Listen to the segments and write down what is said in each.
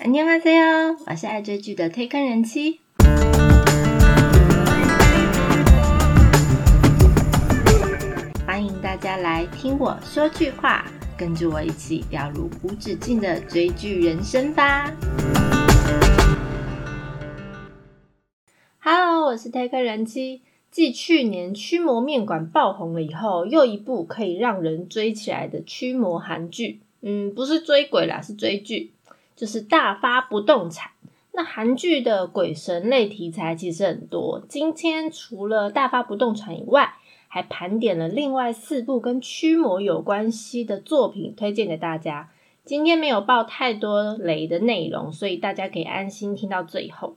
안녕하세요，我是爱追剧的推坑人妻。欢迎大家来听我说句话，跟着我一起掉入无止境的追剧人生吧。Hello，我是推坑人妻。继去年驱魔面馆爆红了以后，又一部可以让人追起来的驱魔韩剧，嗯，不是追鬼啦，是追剧， 就是大发不动产。那韩剧的鬼神类题材其实很多，今天除了大发不动产以外，还盘点了另外四部跟驱魔有关系的作品，推荐给大家。今天没有爆太多雷的内容，所以大家可以安心听到最后。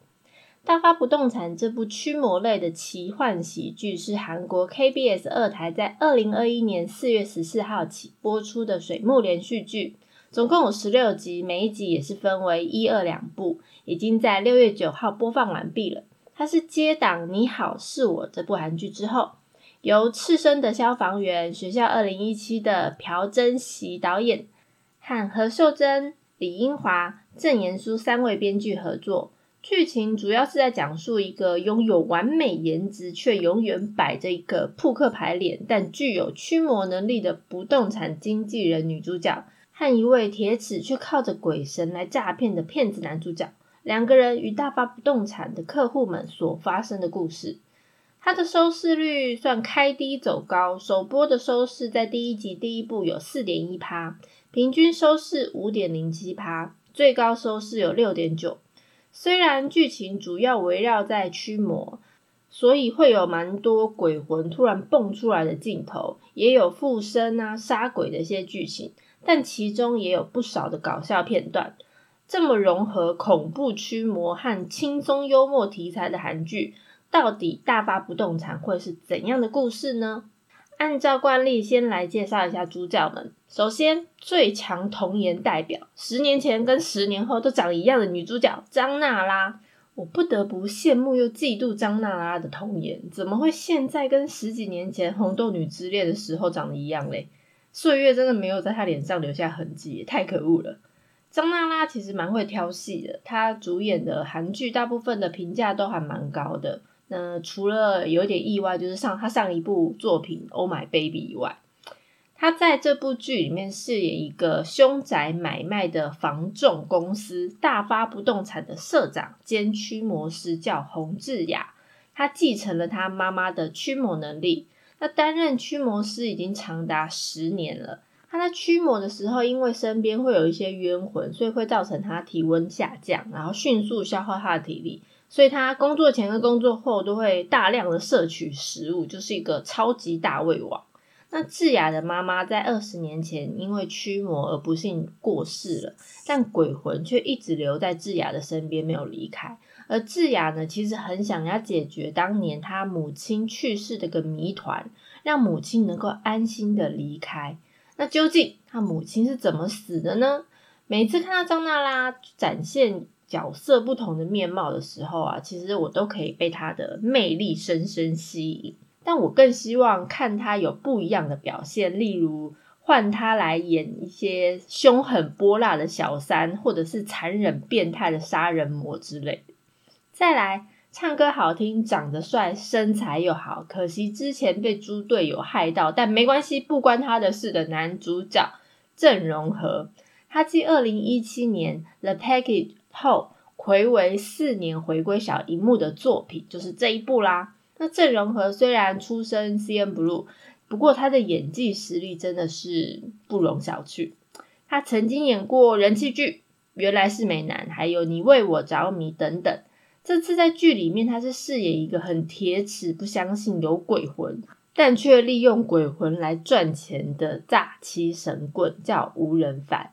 大发不动产这部驱魔类的奇幻喜剧是韩国 KBS 二台在二零二一年四月十四号起播出的水幕连续剧，总共有十六集，每一集也是分为一二两部，已经在六月九号播放完毕了。它是接档《你好是我》这部韩剧之后，由赤身的消防员、学校二零一七的朴真熙导演和何秀珍、李英华、郑延书三位编剧合作。剧情主要是在讲述一个拥有完美颜值却永远摆着一个扑克牌脸，但具有驱魔能力的不动产经纪人女主角，和一位铁齿却靠着鬼神来诈骗的骗子男主角，两个人与大发不动产的客户们所发生的故事。它的收视率算开低走高，首播的收视在第一集第一部有四点一趴，平均收视五点零七趴，最高收视有六点九。虽然剧情主要围绕在驱魔，所以会有蛮多鬼魂突然蹦出来的镜头，也有附身啊杀鬼的一些剧情，但其中也有不少的搞笑片段。这么融合恐怖驱魔和轻松幽默题材的韩剧，到底大发不动产会是怎样的故事呢？按照惯例，先来介绍一下主角们。首先，最强童颜代表，十年前跟十年后都长一样的女主角张娜拉。我不得不羡慕又嫉妒张娜拉的童颜，怎么会现在跟十几年前《红豆女之恋》的时候长得一样嘞？岁月真的没有在她脸上留下痕迹，太可恶了。张娜拉其实蛮会挑戏的，她主演的韩剧大部分的评价都还蛮高的。那除了有点意外，就是上她上一部作品《Oh My Baby》以外，她在这部剧里面饰演一个凶宅买卖的房仲公司大发不动产的社长兼驱魔师，叫洪志雅。他继承了他妈妈的驱魔能力，他担任驱魔师已经长达十年了。他在驱魔的时候，因为身边会有一些冤魂，所以会造成他体温下降，然后迅速消耗他的体力。所以他工作前跟工作后都会大量的摄取食物，就是一个超级大胃王。那智雅的妈妈在二十年前因为驱魔而不幸过世了，但鬼魂却一直留在智雅的身边，没有离开。而智雅呢，其实很想要解决当年他母亲去世的个谜团，让母亲能够安心的离开。那究竟他母亲是怎么死的呢？每次看到张娜拉展现。角色不同的面貌的时候啊，其实我都可以被她的魅力深深吸引。但我更希望看他有不一样的表现，例如换他来演一些凶狠泼辣的小三，或者是残忍变态的杀人魔之类的。再来，唱歌好听、长得帅、身材又好，可惜之前被猪队友害到，但没关系，不关他的事的男主角郑容和，他继二零一七年《The Package》。后回为四年回归小荧幕的作品就是这一部啦。那郑容和虽然出身 C N Blue，不过他的演技实力真的是不容小觑。他曾经演过人气剧《原来是美男》，还有《你为我着迷》等等。这次在剧里面，他是饰演一个很铁齿、不相信有鬼魂，但却利用鬼魂来赚钱的诈欺神棍，叫吴仁凡。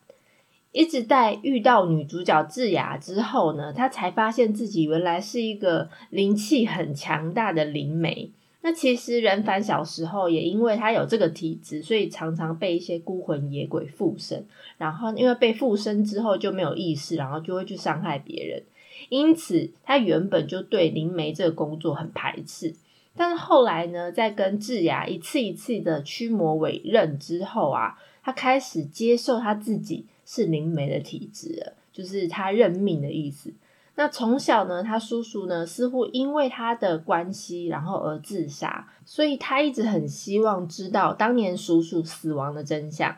一直在遇到女主角智雅之后呢，他才发现自己原来是一个灵气很强大的灵媒。那其实人凡小时候也因为他有这个体质，所以常常被一些孤魂野鬼附身。然后因为被附身之后就没有意识，然后就会去伤害别人。因此他原本就对灵媒这个工作很排斥。但是后来呢，在跟智雅一次一次的驱魔委任之后啊，他开始接受他自己。是灵媒的体质了，就是他认命的意思。那从小呢，他叔叔呢似乎因为他的关系，然后而自杀，所以他一直很希望知道当年叔叔死亡的真相。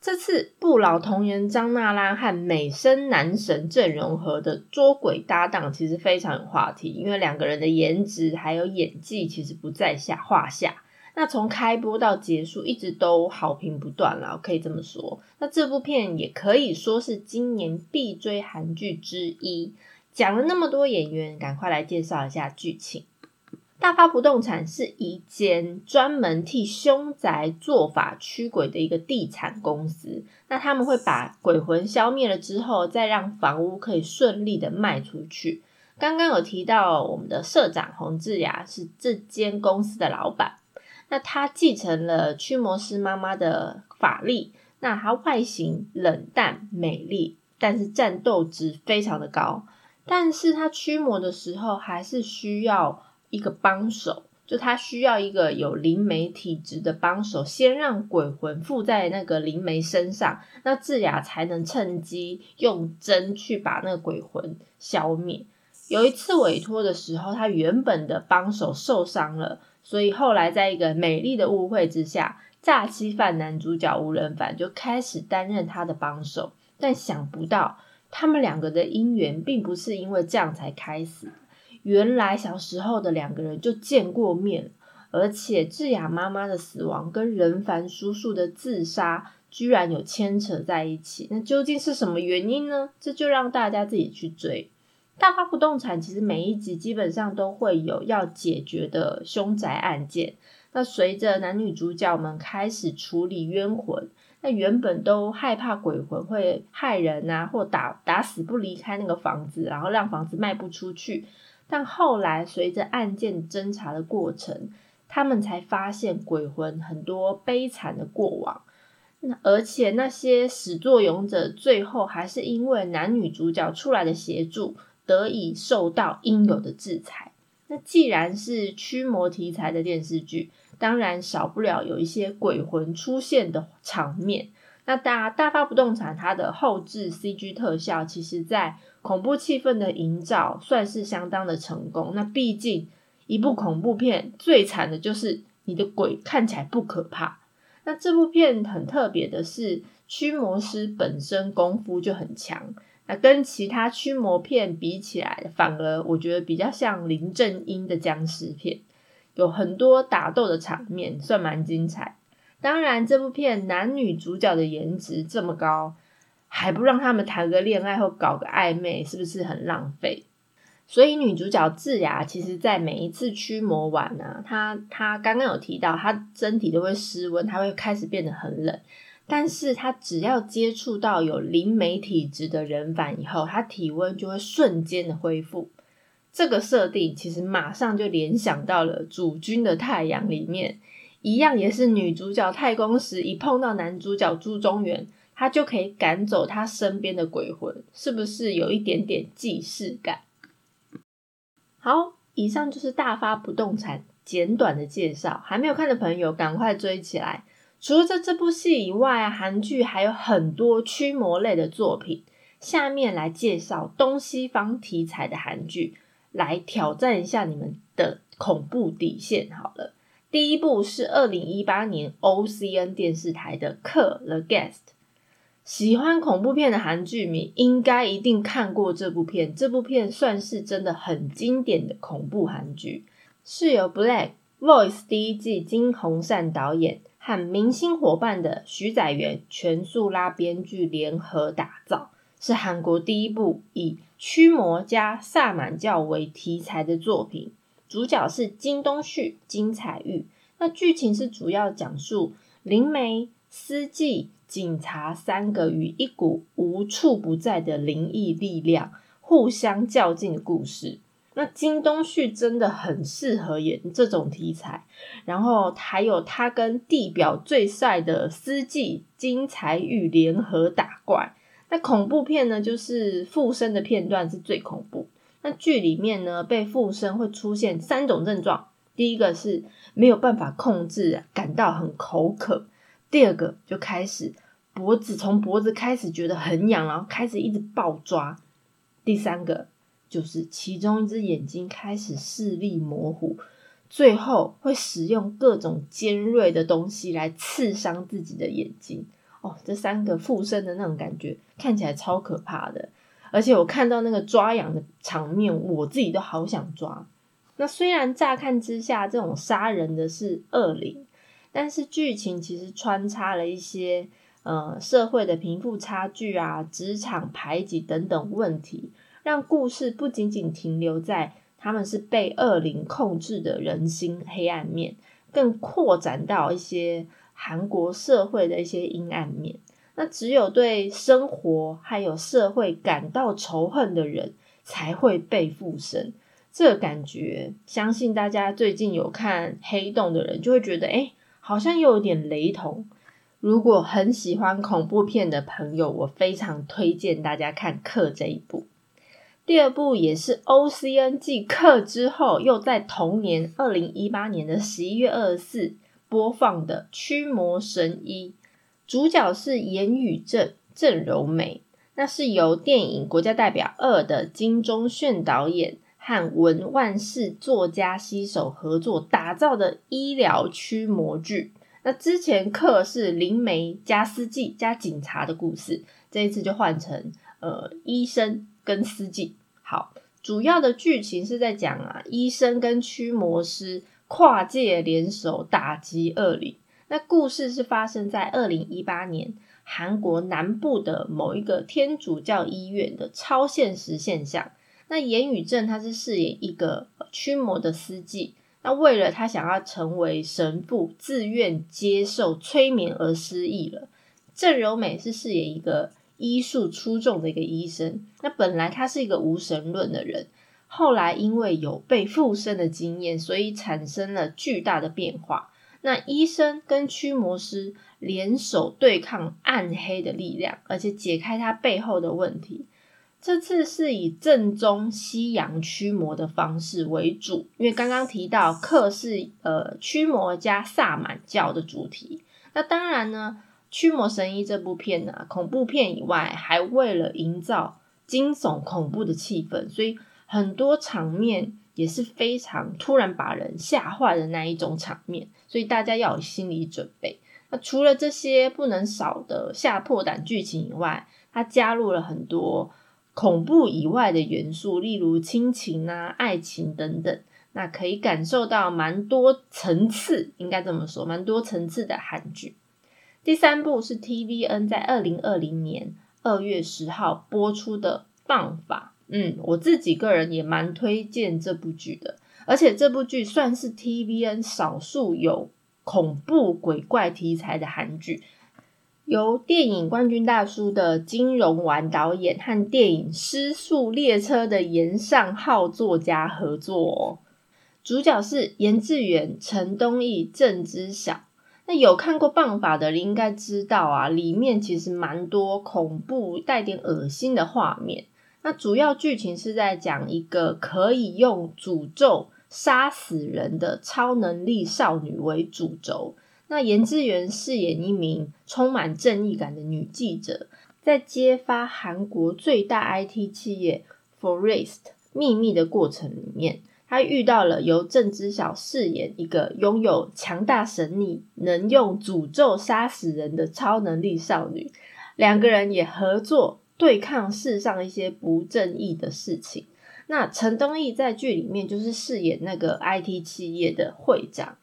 这次不老童颜张娜拉和美声男神郑容和的捉鬼搭档，其实非常有话题，因为两个人的颜值还有演技其实不在下话下。那从开播到结束，一直都好评不断了，可以这么说。那这部片也可以说是今年必追韩剧之一。讲了那么多演员，赶快来介绍一下剧情。大发不动产是一间专门替凶宅做法驱鬼的一个地产公司。那他们会把鬼魂消灭了之后，再让房屋可以顺利的卖出去。刚刚有提到我们的社长洪志雅是这间公司的老板。那他继承了驱魔师妈妈的法力，那他外形冷淡美丽，但是战斗值非常的高。但是他驱魔的时候，还是需要一个帮手，就他需要一个有灵媒体质的帮手，先让鬼魂附在那个灵媒身上，那智雅才能趁机用针去把那个鬼魂消灭。有一次委托的时候，他原本的帮手受伤了。所以后来，在一个美丽的误会之下，诈欺犯男主角吴仁凡就开始担任他的帮手。但想不到，他们两个的姻缘并不是因为这样才开始。原来小时候的两个人就见过面，而且智雅妈妈的死亡跟仁凡叔叔的自杀居然有牵扯在一起。那究竟是什么原因呢？这就让大家自己去追。大发不动产其实每一集基本上都会有要解决的凶宅案件。那随着男女主角们开始处理冤魂，那原本都害怕鬼魂会害人啊，或打打死不离开那个房子，然后让房子卖不出去。但后来随着案件侦查的过程，他们才发现鬼魂很多悲惨的过往。那而且那些始作俑者最后还是因为男女主角出来的协助。得以受到应有的制裁。那既然是驱魔题材的电视剧，当然少不了有一些鬼魂出现的场面。那大大发不动产它的后置 CG 特效，其实在恐怖气氛的营造算是相当的成功。那毕竟一部恐怖片最惨的就是你的鬼看起来不可怕。那这部片很特别的是，驱魔师本身功夫就很强。那跟其他驱魔片比起来，反而我觉得比较像林正英的僵尸片，有很多打斗的场面，算蛮精彩。当然，这部片男女主角的颜值这么高，还不让他们谈个恋爱或搞个暧昧，是不是很浪费？所以女主角智雅，其实在每一次驱魔完呢，她她刚刚有提到，她身体都会失温，她会开始变得很冷。但是她只要接触到有灵媒体质的人反以后，她体温就会瞬间的恢复。这个设定其实马上就联想到了《主君的太阳》里面，一样也是女主角太公时一碰到男主角朱中元，他就可以赶走他身边的鬼魂，是不是有一点点既视感？好，以上就是大发不动产简短的介绍，还没有看的朋友赶快追起来。除了这这部戏以外，韩剧还有很多驱魔类的作品。下面来介绍东西方题材的韩剧，来挑战一下你们的恐怖底线。好了，第一部是二零一八年 OCN 电视台的《客 The Guest》。喜欢恐怖片的韩剧迷应该一定看过这部片。这部片算是真的很经典的恐怖韩剧，是由《Black Voice》第一季金洪善导演。和明星伙伴的徐载元、全素拉编剧联合打造，是韩国第一部以驱魔加萨满教为题材的作品。主角是金东旭、金彩玉。那剧情是主要讲述灵媒、司机、警察三个与一股无处不在的灵异力量互相较劲的故事。那金东旭真的很适合演这种题材，然后还有他跟地表最帅的司机金财玉联合打怪。那恐怖片呢，就是附身的片段是最恐怖。那剧里面呢，被附身会出现三种症状：第一个是没有办法控制，感到很口渴；第二个就开始脖子从脖子开始觉得很痒，然后开始一直暴抓。第三个就是其中一只眼睛开始视力模糊，最后会使用各种尖锐的东西来刺伤自己的眼睛。哦，这三个附身的那种感觉看起来超可怕的，而且我看到那个抓痒的场面，我自己都好想抓。那虽然乍看之下这种杀人的是恶灵，但是剧情其实穿插了一些呃社会的贫富差距啊、职场排挤等等问题，让故事不仅仅停留在他们是被恶灵控制的人心黑暗面，更扩展到一些。韩国社会的一些阴暗面，那只有对生活还有社会感到仇恨的人才会被附身。这个感觉，相信大家最近有看《黑洞》的人就会觉得，哎，好像又有点雷同。如果很喜欢恐怖片的朋友，我非常推荐大家看《克》这一部。第二部也是 O C N 继《克》之后，又在同年二零一八年的十一月二十四。播放的《驱魔神医》，主角是严宇正、郑柔美，那是由电影《国家代表二》的金钟铉导演和文万世作家携手合作打造的医疗驱魔剧。那之前课是灵媒加司机加警察的故事，这一次就换成呃医生跟司机。好，主要的剧情是在讲啊，医生跟驱魔师。跨界联手打击恶灵。那故事是发生在二零一八年韩国南部的某一个天主教医院的超现实现象。那严宇正他是饰演一个驱魔的司机。那为了他想要成为神父，自愿接受催眠而失忆了。郑柔美是饰演一个医术出众的一个医生。那本来他是一个无神论的人。后来因为有被附身的经验，所以产生了巨大的变化。那医生跟驱魔师联手对抗暗黑的力量，而且解开他背后的问题。这次是以正宗西洋驱魔的方式为主，因为刚刚提到克是呃驱魔加萨满教的主题。那当然呢，《驱魔神医》这部片呢，恐怖片以外，还为了营造惊悚恐怖的气氛，所以。很多场面也是非常突然把人吓坏的那一种场面，所以大家要有心理准备。那除了这些不能少的吓破胆剧情以外，它加入了很多恐怖以外的元素，例如亲情啊、爱情等等。那可以感受到蛮多层次，应该这么说，蛮多层次的韩剧。第三部是 TVN 在二零二零年二月十号播出的《放法》。嗯，我自己个人也蛮推荐这部剧的，而且这部剧算是 TVN 少数有恐怖鬼怪题材的韩剧，由电影冠军大叔的金融丸导演和电影《失速列车》的严尚浩作家合作，主角是严志远、陈东义、郑知晓。那有看过《棒法》的人应该知道啊，里面其实蛮多恐怖、带点恶心的画面。那主要剧情是在讲一个可以用诅咒杀死人的超能力少女为主轴。那严志源饰演一名充满正义感的女记者，在揭发韩国最大 IT 企业 Forest 秘密的过程里面，她遇到了由郑知晓饰演一个拥有强大神力、能用诅咒杀死人的超能力少女，两个人也合作。对抗世上一些不正义的事情。那陈东义在剧里面就是饰演那个 IT 企业的会长，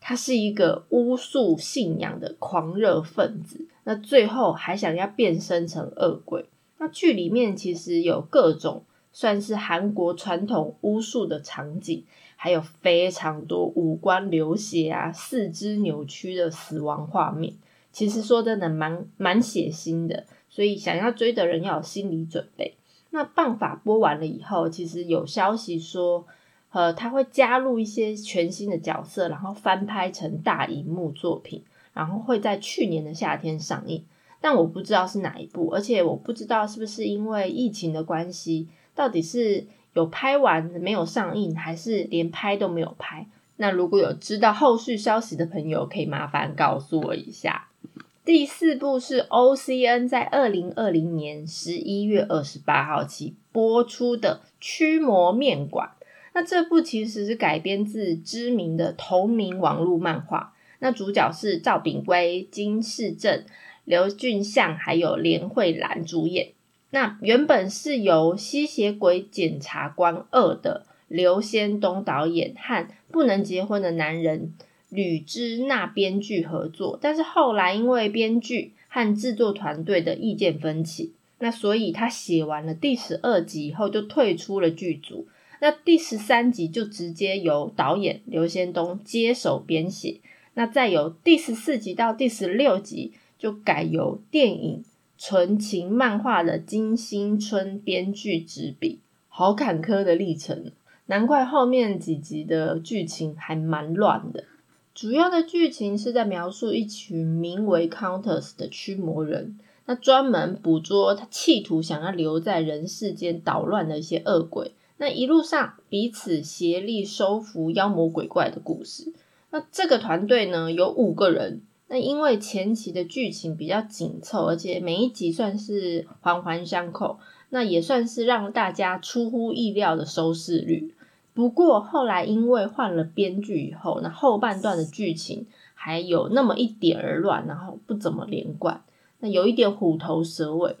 他是一个巫术信仰的狂热分子。那最后还想要变身成恶鬼。那剧里面其实有各种算是韩国传统巫术的场景，还有非常多五官流血啊、四肢扭曲的死亡画面。其实说真的，蛮蛮血腥的。所以想要追的人要有心理准备。那棒法播完了以后，其实有消息说，呃，他会加入一些全新的角色，然后翻拍成大荧幕作品，然后会在去年的夏天上映。但我不知道是哪一部，而且我不知道是不是因为疫情的关系，到底是有拍完没有上映，还是连拍都没有拍？那如果有知道后续消息的朋友，可以麻烦告诉我一下。第四部是 O C N 在二零二零年十一月二十八号起播出的《驱魔面馆》。那这部其实是改编自知名的同名网络漫画。那主角是赵炳圭、金世正、刘俊相还有连慧兰主演。那原本是由《吸血鬼检察官二》的刘先东导演和《不能结婚的男人》。吕之那编剧合作，但是后来因为编剧和制作团队的意见分歧，那所以他写完了第十二集以后就退出了剧组。那第十三集就直接由导演刘先东接手编写。那再由第十四集到第十六集就改由电影纯情漫画的金星春编剧执笔。好坎坷的历程，难怪后面几集的剧情还蛮乱的。主要的剧情是在描述一群名为 Countess 的驱魔人，那专门捕捉他企图想要留在人世间捣乱的一些恶鬼。那一路上彼此协力收服妖魔鬼怪的故事。那这个团队呢有五个人，那因为前期的剧情比较紧凑，而且每一集算是环环相扣，那也算是让大家出乎意料的收视率。不过后来因为换了编剧以后，那后半段的剧情还有那么一点儿乱，然后不怎么连贯，那有一点虎头蛇尾。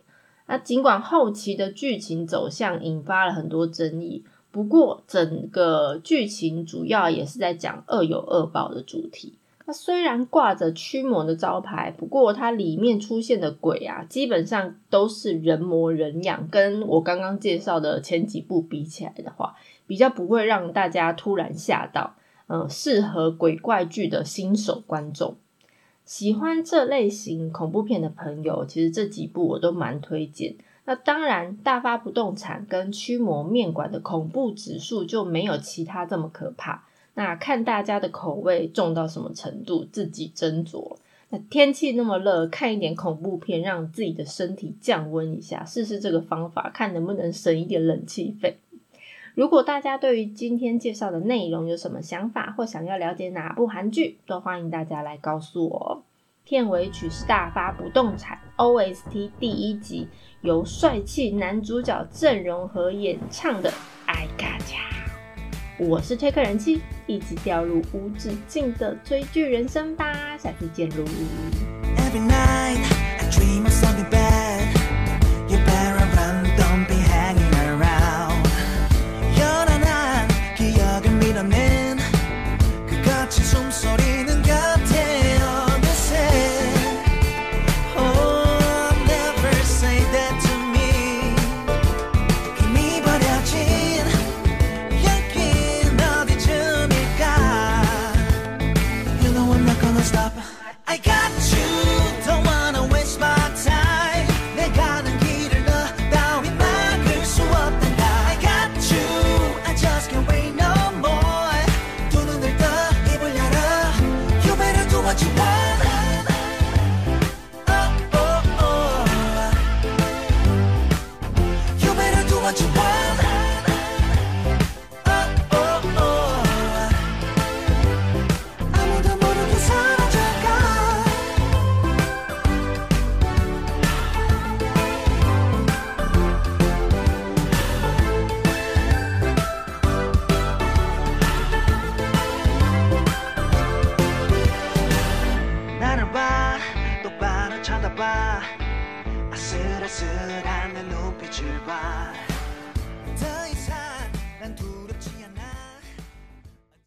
那尽管后期的剧情走向引发了很多争议，不过整个剧情主要也是在讲恶有恶报的主题。它虽然挂着驱魔的招牌，不过它里面出现的鬼啊，基本上都是人模人样，跟我刚刚介绍的前几部比起来的话。比较不会让大家突然吓到，嗯，适合鬼怪剧的新手观众，喜欢这类型恐怖片的朋友，其实这几部我都蛮推荐。那当然，大发不动产跟驱魔面馆的恐怖指数就没有其他这么可怕。那看大家的口味重到什么程度，自己斟酌。那天气那么热，看一点恐怖片，让自己的身体降温一下，试试这个方法，看能不能省一点冷气费。如果大家对于今天介绍的内容有什么想法，或想要了解哪部韩剧，都欢迎大家来告诉我。片尾曲是《大发不动产》OST 第一集，由帅气男主角郑容和演唱的《爱嘎恰》。我是推客人妻，一起掉入无止境的追剧人生吧，下次见喽。